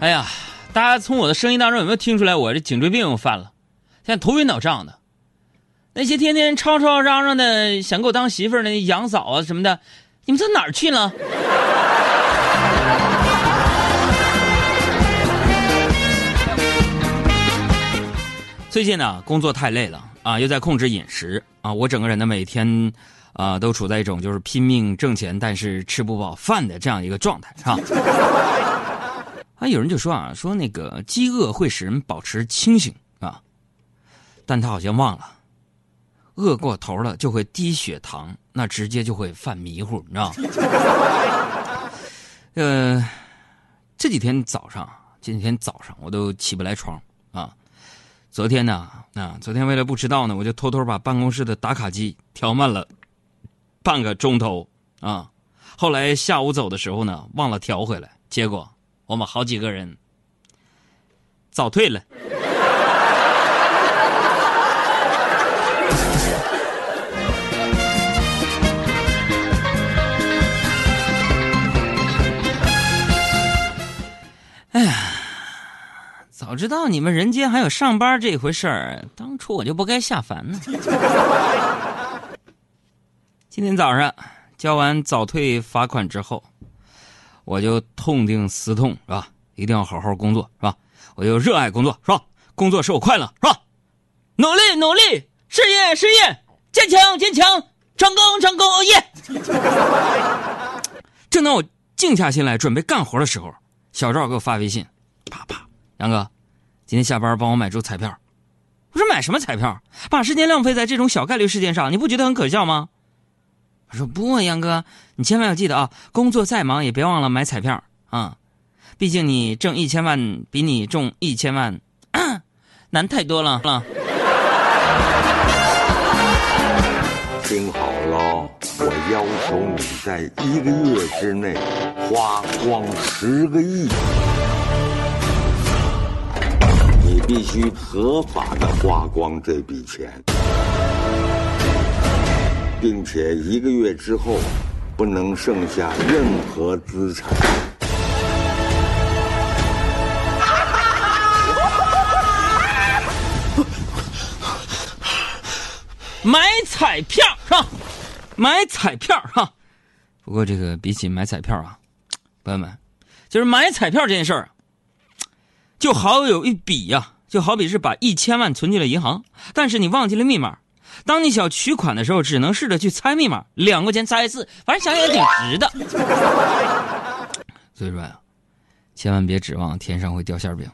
哎呀，大家从我的声音当中有没有听出来我这颈椎病又犯了？现在头晕脑胀的。那些天天吵吵嚷嚷的想给我当媳妇儿的杨嫂啊什么的，你们上哪儿去了？最近呢，工作太累了啊，又在控制饮食啊，我整个人呢每天啊都处在一种就是拼命挣钱，但是吃不饱饭的这样一个状态，是吧？啊，有人就说啊，说那个饥饿会使人保持清醒啊，但他好像忘了，饿过头了就会低血糖，那直接就会犯迷糊，你知道吗？呃，这几天早上，这几天早上我都起不来床啊。昨天呢，啊，昨天为了不迟到呢，我就偷偷把办公室的打卡机调慢了半个钟头啊。后来下午走的时候呢，忘了调回来，结果我们好几个人早退了。哎呀！早知道你们人间还有上班这回事儿，当初我就不该下凡呢。今天早上交完早退罚款之后，我就痛定思痛，是吧？一定要好好工作，是吧？我就热爱工作，是吧？工作使我快乐，是吧？努力努力，事业事业，坚强坚强，成功成功，哦耶！正当我静下心来准备干活的时候，小赵给我发微信，啪啪。杨哥，今天下班帮我买注彩票。我说买什么彩票？把时间浪费在这种小概率事件上，你不觉得很可笑吗？我说不，杨哥，你千万要记得啊，工作再忙也别忘了买彩票啊。毕竟你挣一千万比你中一千万难太多了啊。听好了，我要求你在一个月之内花光十个亿。你必须合法的花光这笔钱，并且一个月之后不能剩下任何资产。买彩票是吧？买彩票哈。不过这个比起买彩票啊，朋友们，就是买彩票这件事儿，就好有一比呀。就好比是把一千万存进了银行，但是你忘记了密码。当你想取款的时候，只能试着去猜密码，两块钱猜一次，反正想想也挺值的。所以说呀，千万别指望天上会掉馅饼。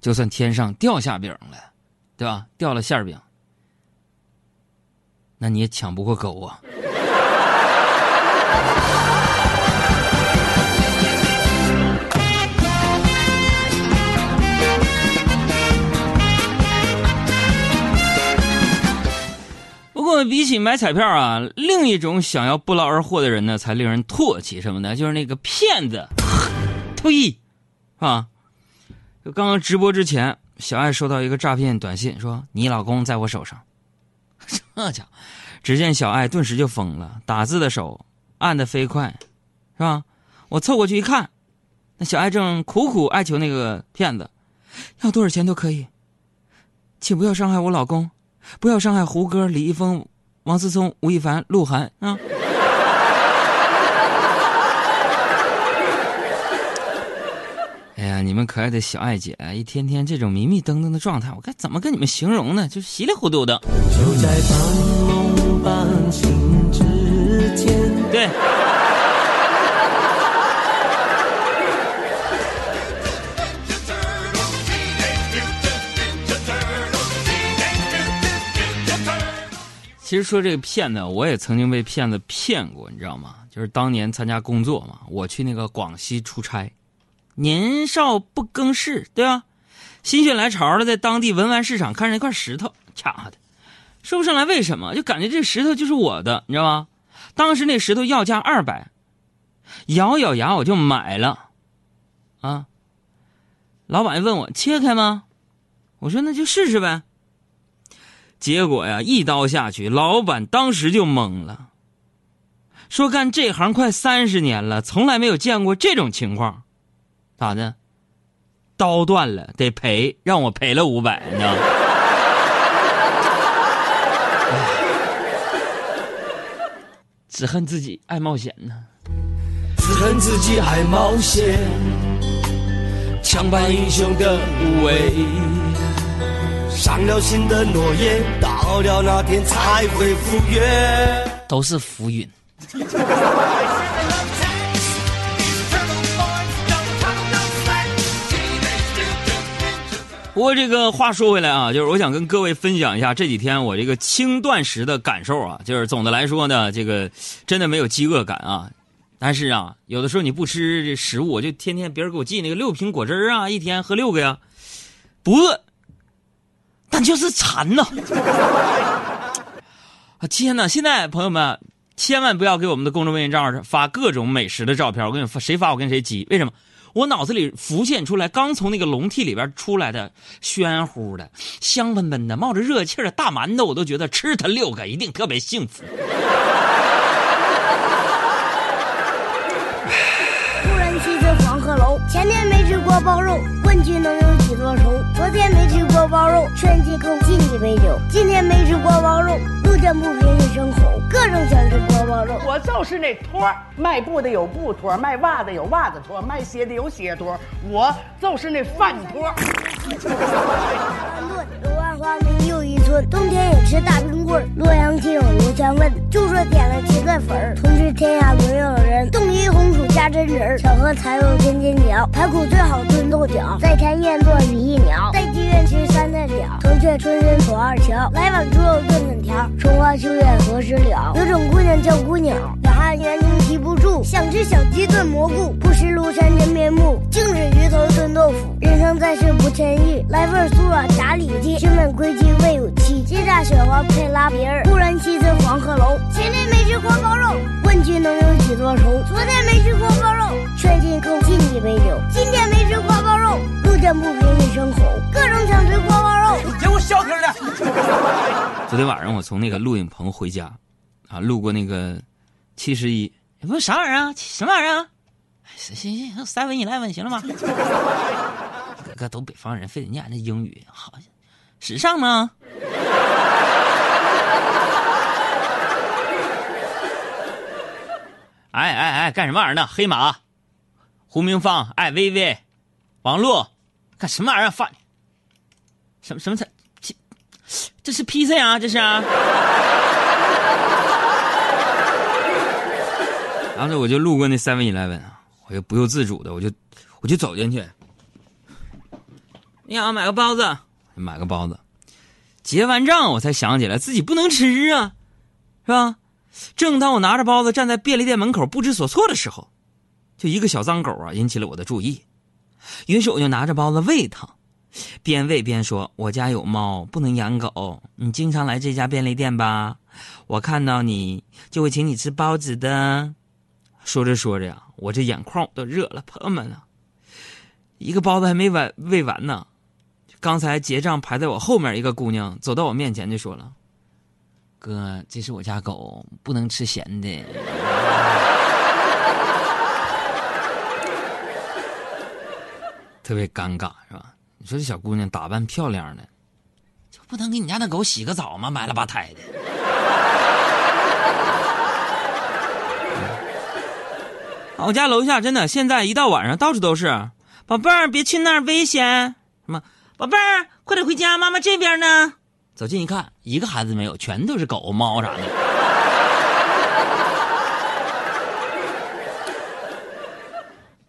就算天上掉下饼了，对吧？掉了馅饼，那你也抢不过狗啊。比起买彩票啊，另一种想要不劳而获的人呢，才令人唾弃。什么呢？就是那个骗子，呸！啊，就刚刚直播之前，小爱收到一个诈骗短信，说你老公在我手上。这家伙，只见小爱顿时就疯了，打字的手按的飞快，是吧？我凑过去一看，那小爱正苦苦哀求那个骗子，要多少钱都可以，请不要伤害我老公。不要伤害胡歌、李易峰、王思聪、吴亦凡、鹿晗啊！哎呀，你们可爱的小爱姐，一天天这种迷迷瞪瞪的状态，我该怎么跟你们形容呢？就稀里糊涂的。就在半梦半醒之间。对。其实说这个骗子，我也曾经被骗子骗过，你知道吗？就是当年参加工作嘛，我去那个广西出差，年少不更事，对吧？心血来潮的，在当地文玩市场看上一块石头，掐的，说不上来为什么，就感觉这石头就是我的，你知道吗？当时那石头要价二百，咬咬牙我就买了，啊！老板问我切开吗？我说那就试试呗。结果呀，一刀下去，老板当时就懵了，说干这行快三十年了，从来没有见过这种情况，咋的？刀断了得赔，让我赔了五百，你知道吗？只恨自己爱冒险呢。只恨自己爱冒险，强扮英雄的无畏，伤了心的诺言，到了那天才会复原。都是浮云。不过这个话说回来啊，就是我想跟各位分享一下这几天我这个轻断食的感受啊。就是总的来说呢，这个真的没有饥饿感啊。但是啊，有的时候你不吃这食物，我就天天别人给我寄那个六瓶果汁啊，一天喝六个呀，不饿，但就是馋呐。啊天哪！现在朋友们千万不要给我们的公众微信账号上发各种美食的照片，我跟你发，谁发我跟谁急。为什么？我脑子里浮现出来刚从那个笼屉里边出来的鲜乎的、香喷喷的、冒着热气的大馒头，我都觉得吃它六个一定特别幸福。突然骑着黄鹤楼，前天没吃过包肉，问君能有几多愁？昨天没吃锅包肉，劝君更尽一杯酒。今天没吃锅包肉，路见不平一声吼，各种想吃锅包肉。我就是那托儿，卖布的有布托，卖袜子有袜子托，卖鞋的有鞋托，我就是那饭托。冬天也吃大冰棍儿。洛阳亲友如相问，就说点了七个粉儿。同是天涯沦落人，冻一红薯加榛子儿。小荷才有尖尖角，排骨最好炖豆角。在田燕窝比翼鸟，三菜饺。城阙春深锁二乔，来碗猪肉炖粉条。春花秋月何时了？有种姑娘叫姑鸟，小汉圆睛提不住，想吃小鸡炖蘑菇，不识庐山真面目，净是鱼头炖豆腐。人生在世不称意，来份酥软炸里脊，君本归期未有期，鸡炸雪花配拉皮儿。忽然西侧黄鹤楼，前天没吃锅包肉，问君能有几多愁？昨天没吃锅包肉，劝君更尽一杯酒。今天没吃锅包肉，路见不平一声吼，各种抢吃昨天晚上我从那个录影棚回家，啊，路过那个七十一，不是啥玩意儿啊？什么玩意儿啊？行行行，seven eleven 行了吗？哥哥都北方人，非得念那英语，好时尚吗？哎哎哎，干什么玩意儿呢？黑马、胡明芳、艾薇薇、王璐，干什么玩意儿？发什么什么菜？这是披萨呀？这是啊？然后呢，我就路过那 Seven Eleven 啊，我就不由自主的，我就我就走进去。你好，买个包子，买个包子。结完账，我才想起来自己不能吃啊，是吧？正当我拿着包子站在便利店门口不知所措的时候，就一个小脏狗啊引起了我的注意。于是我就拿着包子喂它，边喂边说：“我家有猫，不能养狗。你经常来这家便利店吧？我看到你就会请你吃包子的。”说着说着呀，我这眼眶都热了，朋友们啊，一个包子还没完喂完呢。刚才结账排在我后面一个姑娘走到我面前就说了：“哥，这是我家狗，不能吃咸的。” 特别尴尬是吧？你说这小姑娘打扮漂亮的，就不能给你家那狗洗个澡吗？埋了吧胎的。我家楼下真的现在一到晚上到处都是，宝贝儿别去那儿危险。什么？宝贝儿快点回家，妈妈这边呢。走近一看，一个孩子没有，全都是狗、猫啥的。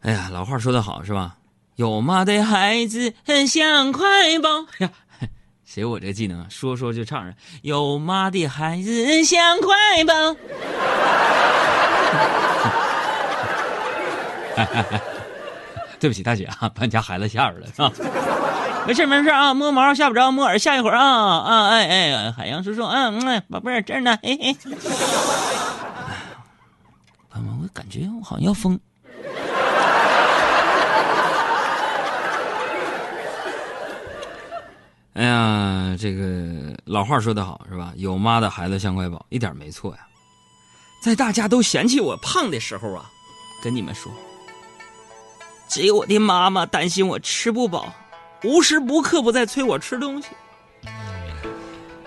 哎呀，老话说得好是吧？有妈的孩子像块宝。呀，谁有我这技能啊？说说就唱上。有妈的孩子像块宝。对不起，大姐啊，把你家孩子吓着了，是吧？没事没事啊，摸毛吓不着，摸耳吓一会儿啊啊！哎哎，海洋叔叔，嗯嗯，宝贝儿这儿呢，嘿嘿。朋友们，我感觉我好像要疯。哎呀，这个老话说得好是吧？有妈的孩子像块宝，一点没错呀。在大家都嫌弃我胖的时候啊，跟你们说。只有我的妈妈担心我吃不饱，无时不刻不在催我吃东西。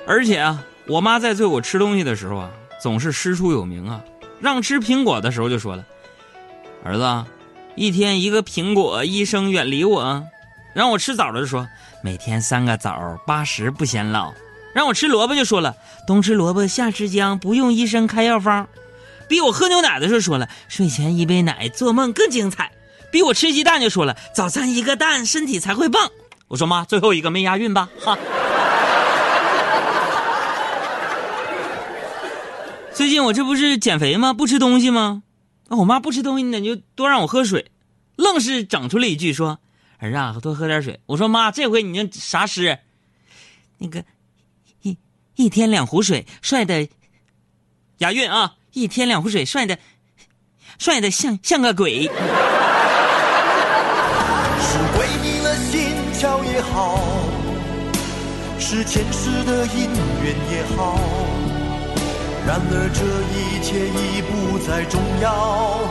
而且啊，我妈在催我吃东西的时候啊，总是师出有名啊，让吃苹果的时候就说了：“儿子，一天一个苹果，医生远离我。”让我吃枣的就说：“每天三个枣，八十不显老。”让我吃萝卜就说了：“冬吃萝卜，夏吃姜，不用医生开药方。”逼我喝牛奶的时候说了：“睡前一杯奶，做梦更精彩。”逼我吃鸡蛋就说了：“早餐一个蛋，身体才会棒。”我说妈，最后一个没押韵吧？哈。最近我这不是减肥吗？不吃东西吗？那我妈不吃东西，那就多让我喝水。愣是整出了一句说：“儿啊，多喝点水。”我说妈，这回你这啥诗？那个一一天两壶水，帅的押韵啊！一天两壶水，帅的帅的像像个鬼。是鬼迷了心窍也好，是前世的因缘也好。然而这一切已不再重要。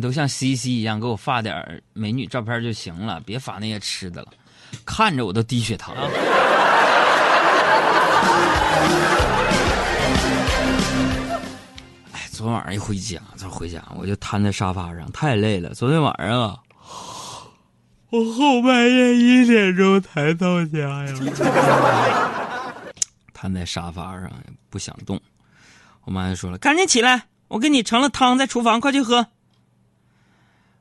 都像 CC 一样，给我发点美女照片就行了，别发那些吃的了，看着我都低血糖。哎，昨天晚上一回家，这回家我就瘫在沙发上，太累了。昨天晚上啊，我后半夜一点钟才到家呀，瘫在沙发上不想动。我妈就说了：“赶紧起来，我给你盛了汤在厨房，快去喝。”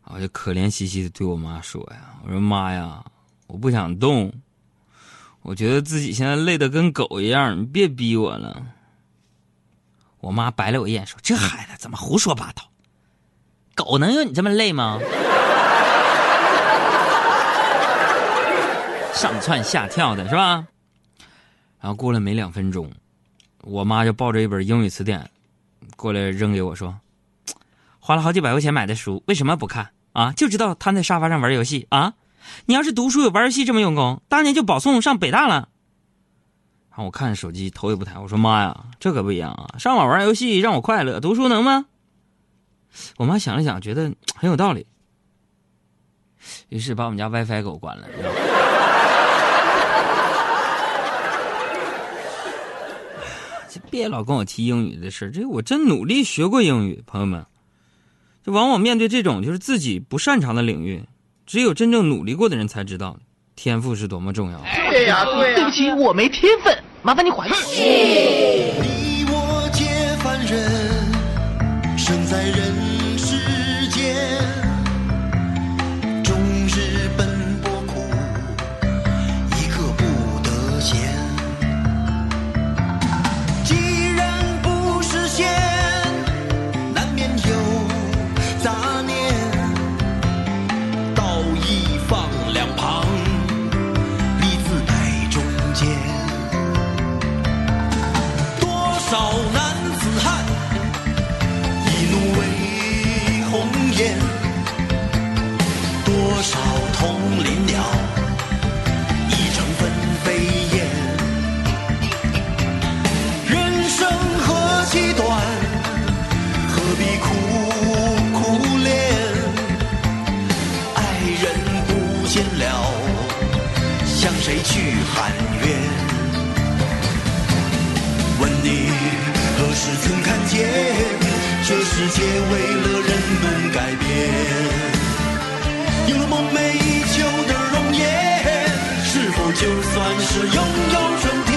我就可怜兮兮的对我妈说呀：“我说妈呀，我不想动，我觉得自己现在累得跟狗一样，你别逼我了。”我妈白了我一眼说：“这孩子怎么胡说八道？狗能有你这么累吗？” 上蹿下跳的是吧？然后过了没两分钟，我妈就抱着一本英语词典过来扔给我说。花了好几百块钱买的书，为什么不看啊？就知道瘫在沙发上玩游戏啊！你要是读书有玩游戏这么用功，当年就保送上北大了。然后我看手机，头也不抬，我说：“妈呀，这可不一样啊！上网玩游戏让我快乐，读书能吗？”我妈想了想，觉得 很有道理，于是把我们家 WiFi 给我关了。别老跟我提英语的事这我真努力学过英语，朋友们。就往往面对这种就是自己不擅长的领域，只有真正努力过的人才知道，天赋是多么重要。对呀，对对不起，我没天分，麻烦你还我。你我皆凡人，生在人何必苦苦恋？爱人不见了，向谁去喊冤？问你何时曾看见这世界为了人们改变？有了梦寐以求的容颜，是否就算是拥有春天？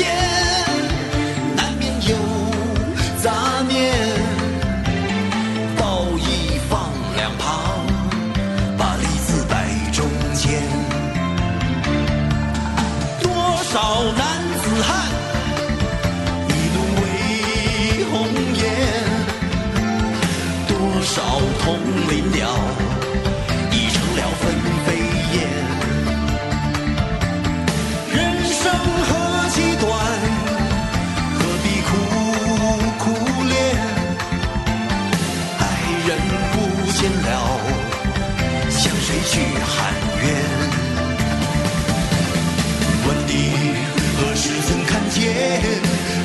you.